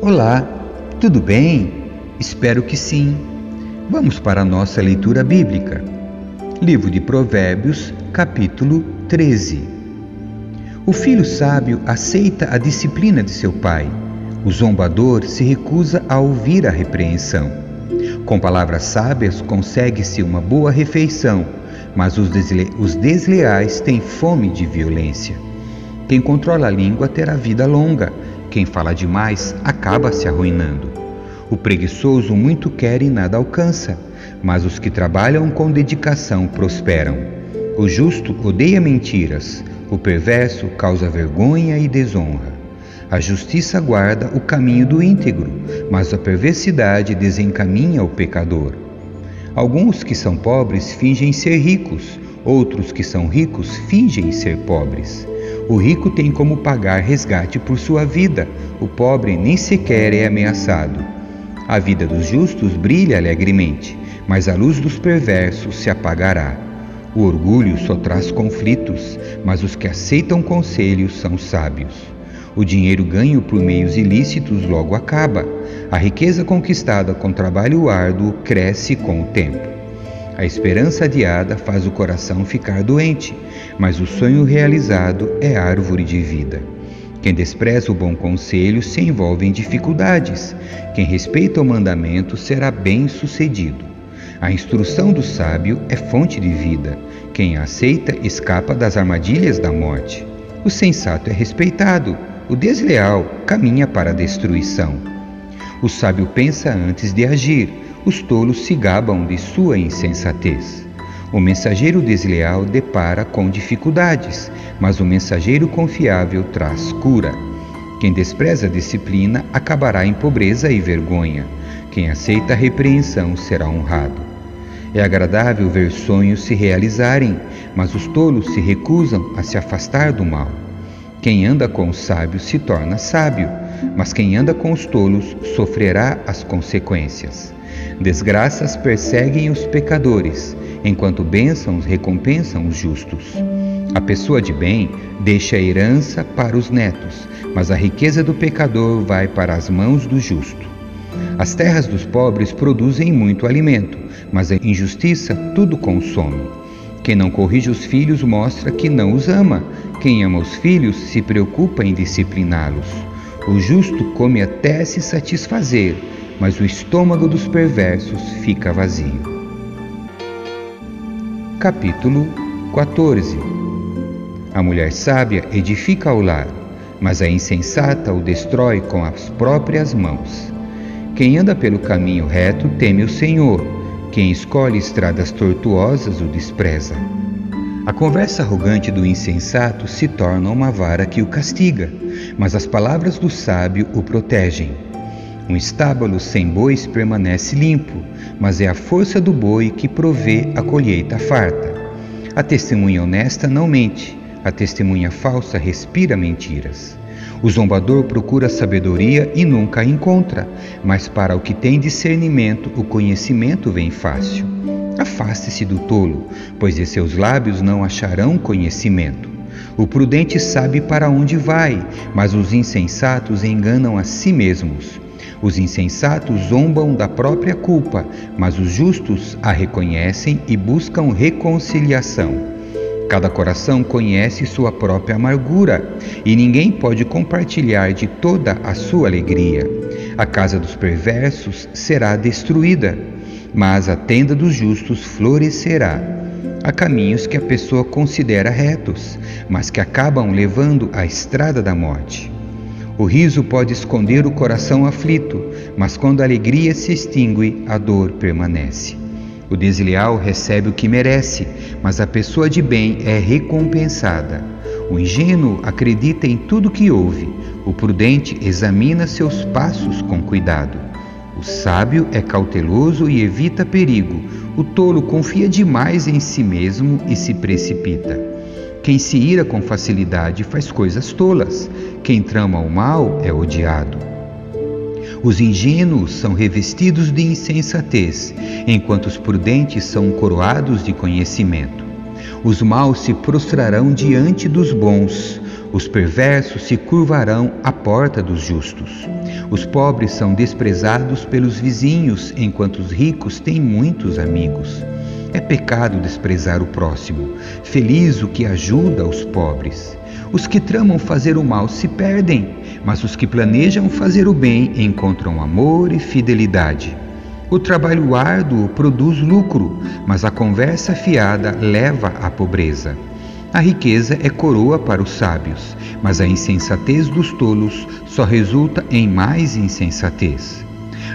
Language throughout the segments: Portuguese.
Olá, tudo bem? Espero que sim. Vamos para a nossa leitura bíblica. Livro de Provérbios, capítulo 13. O filho sábio aceita a disciplina de seu pai. O zombador se recusa a ouvir a repreensão. Com palavras sábias consegue-se uma boa refeição, mas os, desle os desleais têm fome de violência. Quem controla a língua terá vida longa, quem fala demais acaba se arruinando. O preguiçoso muito quer e nada alcança, mas os que trabalham com dedicação prosperam. O justo odeia mentiras, o perverso causa vergonha e desonra. A justiça guarda o caminho do íntegro, mas a perversidade desencaminha o pecador. Alguns que são pobres fingem ser ricos, outros que são ricos fingem ser pobres. O rico tem como pagar resgate por sua vida, o pobre nem sequer é ameaçado. A vida dos justos brilha alegremente, mas a luz dos perversos se apagará. O orgulho só traz conflitos, mas os que aceitam conselhos são sábios. O dinheiro ganho por meios ilícitos logo acaba. A riqueza conquistada com trabalho árduo cresce com o tempo. A esperança adiada faz o coração ficar doente, mas o sonho realizado é árvore de vida. Quem despreza o bom conselho se envolve em dificuldades. Quem respeita o mandamento será bem-sucedido. A instrução do sábio é fonte de vida. Quem a aceita escapa das armadilhas da morte. O sensato é respeitado. O desleal caminha para a destruição. O sábio pensa antes de agir. Os tolos se gabam de sua insensatez. O mensageiro desleal depara com dificuldades, mas o mensageiro confiável traz cura. Quem despreza a disciplina acabará em pobreza e vergonha. Quem aceita a repreensão será honrado. É agradável ver sonhos se realizarem, mas os tolos se recusam a se afastar do mal. Quem anda com os sábios se torna sábio, mas quem anda com os tolos sofrerá as consequências. Desgraças perseguem os pecadores, enquanto bênçãos recompensam os justos. A pessoa de bem deixa a herança para os netos, mas a riqueza do pecador vai para as mãos do justo. As terras dos pobres produzem muito alimento, mas a injustiça tudo consome. Quem não corrige os filhos mostra que não os ama. Quem ama os filhos se preocupa em discipliná-los. O justo come até se satisfazer, mas o estômago dos perversos fica vazio. Capítulo 14 A mulher sábia edifica o lar, mas a insensata o destrói com as próprias mãos. Quem anda pelo caminho reto teme o Senhor, quem escolhe estradas tortuosas o despreza. A conversa arrogante do insensato se torna uma vara que o castiga, mas as palavras do sábio o protegem. Um estábulo sem bois permanece limpo, mas é a força do boi que provê a colheita farta. A testemunha honesta não mente, a testemunha falsa respira mentiras. O zombador procura sabedoria e nunca a encontra, mas para o que tem discernimento, o conhecimento vem fácil. Afaste-se do tolo, pois de seus lábios não acharão conhecimento. O prudente sabe para onde vai, mas os insensatos enganam a si mesmos. Os insensatos zombam da própria culpa, mas os justos a reconhecem e buscam reconciliação. Cada coração conhece sua própria amargura e ninguém pode compartilhar de toda a sua alegria. A casa dos perversos será destruída, mas a tenda dos justos florescerá. Há caminhos que a pessoa considera retos, mas que acabam levando à estrada da morte. O riso pode esconder o coração aflito, mas quando a alegria se extingue, a dor permanece. O desleal recebe o que merece, mas a pessoa de bem é recompensada. O ingênuo acredita em tudo que ouve, o prudente examina seus passos com cuidado. O sábio é cauteloso e evita perigo, o tolo confia demais em si mesmo e se precipita. Quem se ira com facilidade faz coisas tolas, quem trama o mal é odiado. Os ingênuos são revestidos de insensatez, enquanto os prudentes são coroados de conhecimento. Os maus se prostrarão diante dos bons, os perversos se curvarão à porta dos justos. Os pobres são desprezados pelos vizinhos, enquanto os ricos têm muitos amigos. É pecado desprezar o próximo. Feliz o que ajuda os pobres. Os que tramam fazer o mal se perdem, mas os que planejam fazer o bem encontram amor e fidelidade. O trabalho árduo produz lucro, mas a conversa fiada leva à pobreza. A riqueza é coroa para os sábios, mas a insensatez dos tolos só resulta em mais insensatez.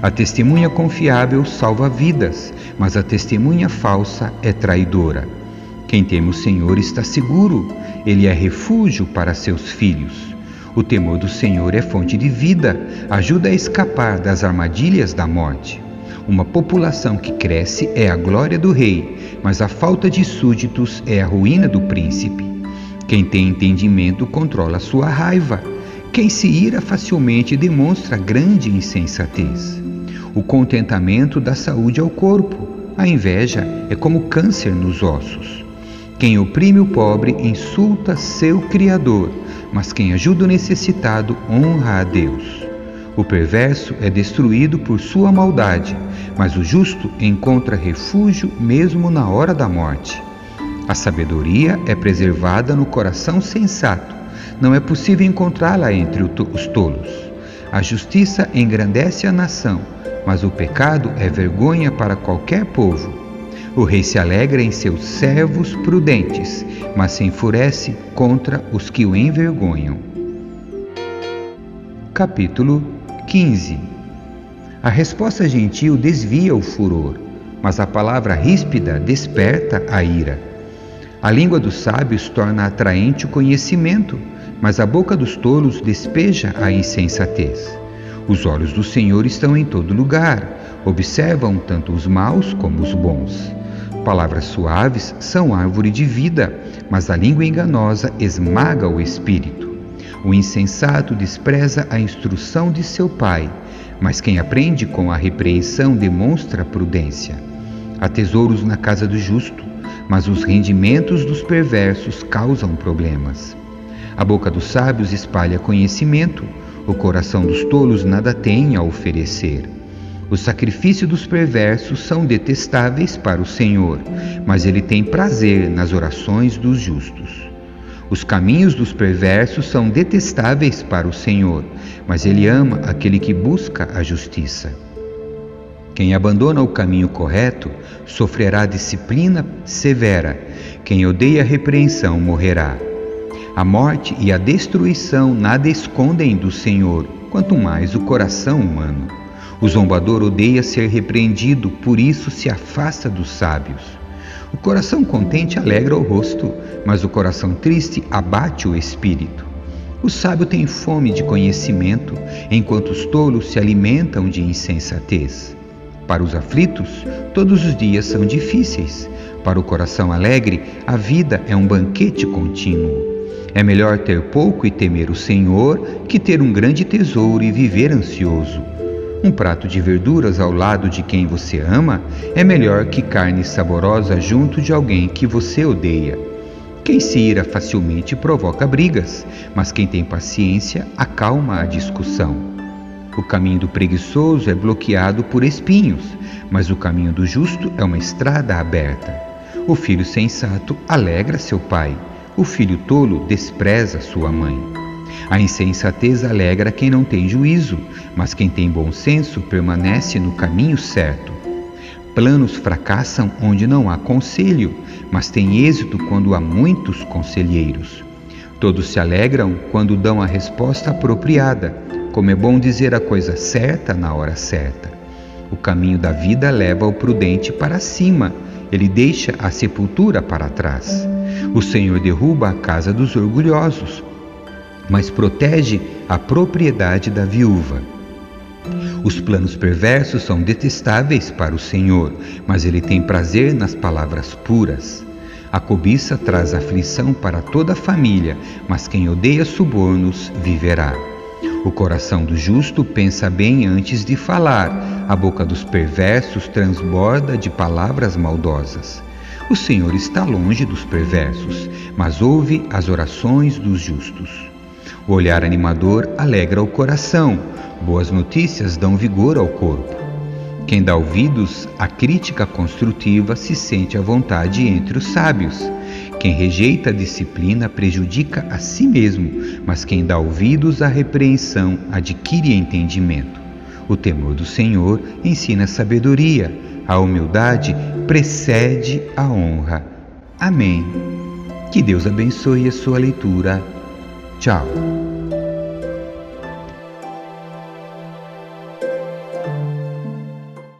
A testemunha confiável salva vidas, mas a testemunha falsa é traidora. Quem teme o Senhor está seguro, ele é refúgio para seus filhos. O temor do Senhor é fonte de vida, ajuda a escapar das armadilhas da morte. Uma população que cresce é a glória do rei, mas a falta de súditos é a ruína do príncipe. Quem tem entendimento controla sua raiva. Quem se ira facilmente demonstra grande insensatez. O contentamento dá saúde ao corpo. A inveja é como câncer nos ossos. Quem oprime o pobre insulta seu Criador, mas quem ajuda o necessitado honra a Deus. O perverso é destruído por sua maldade, mas o justo encontra refúgio mesmo na hora da morte. A sabedoria é preservada no coração sensato. Não é possível encontrá-la entre os tolos. A justiça engrandece a nação, mas o pecado é vergonha para qualquer povo. O rei se alegra em seus servos prudentes, mas se enfurece contra os que o envergonham. Capítulo 15 A resposta gentil desvia o furor, mas a palavra ríspida desperta a ira. A língua dos sábios torna atraente o conhecimento, mas a boca dos tolos despeja a insensatez. Os olhos do Senhor estão em todo lugar, observam tanto os maus como os bons. Palavras suaves são árvore de vida, mas a língua enganosa esmaga o espírito. O insensato despreza a instrução de seu pai, mas quem aprende com a repreensão demonstra prudência. Há tesouros na casa do justo, mas os rendimentos dos perversos causam problemas. A boca dos sábios espalha conhecimento, o coração dos tolos nada tem a oferecer. Os sacrifícios dos perversos são detestáveis para o Senhor, mas ele tem prazer nas orações dos justos. Os caminhos dos perversos são detestáveis para o Senhor, mas ele ama aquele que busca a justiça. Quem abandona o caminho correto sofrerá disciplina severa. Quem odeia a repreensão morrerá. A morte e a destruição nada escondem do Senhor, quanto mais o coração humano. O zombador odeia ser repreendido, por isso se afasta dos sábios. O coração contente alegra o rosto, mas o coração triste abate o espírito. O sábio tem fome de conhecimento, enquanto os tolos se alimentam de insensatez. Para os aflitos, todos os dias são difíceis. Para o coração alegre, a vida é um banquete contínuo. É melhor ter pouco e temer o Senhor que ter um grande tesouro e viver ansioso. Um prato de verduras ao lado de quem você ama é melhor que carne saborosa junto de alguém que você odeia. Quem se ira facilmente provoca brigas, mas quem tem paciência acalma a discussão. O caminho do preguiçoso é bloqueado por espinhos, mas o caminho do justo é uma estrada aberta. O filho sensato alegra seu pai o filho tolo despreza sua mãe. A insensatez alegra quem não tem juízo, mas quem tem bom senso permanece no caminho certo. Planos fracassam onde não há conselho, mas tem êxito quando há muitos conselheiros. Todos se alegram quando dão a resposta apropriada, como é bom dizer a coisa certa na hora certa. O caminho da vida leva o prudente para cima, ele deixa a sepultura para trás. O Senhor derruba a casa dos orgulhosos, mas protege a propriedade da viúva. Os planos perversos são detestáveis para o Senhor, mas ele tem prazer nas palavras puras. A cobiça traz aflição para toda a família, mas quem odeia subornos viverá. O coração do justo pensa bem antes de falar, a boca dos perversos transborda de palavras maldosas. O Senhor está longe dos perversos, mas ouve as orações dos justos. O olhar animador alegra o coração, boas notícias dão vigor ao corpo. Quem dá ouvidos à crítica construtiva se sente à vontade entre os sábios. Quem rejeita a disciplina prejudica a si mesmo, mas quem dá ouvidos à repreensão adquire entendimento. O temor do Senhor ensina sabedoria, a humildade precede a honra. Amém. Que Deus abençoe a sua leitura. Tchau.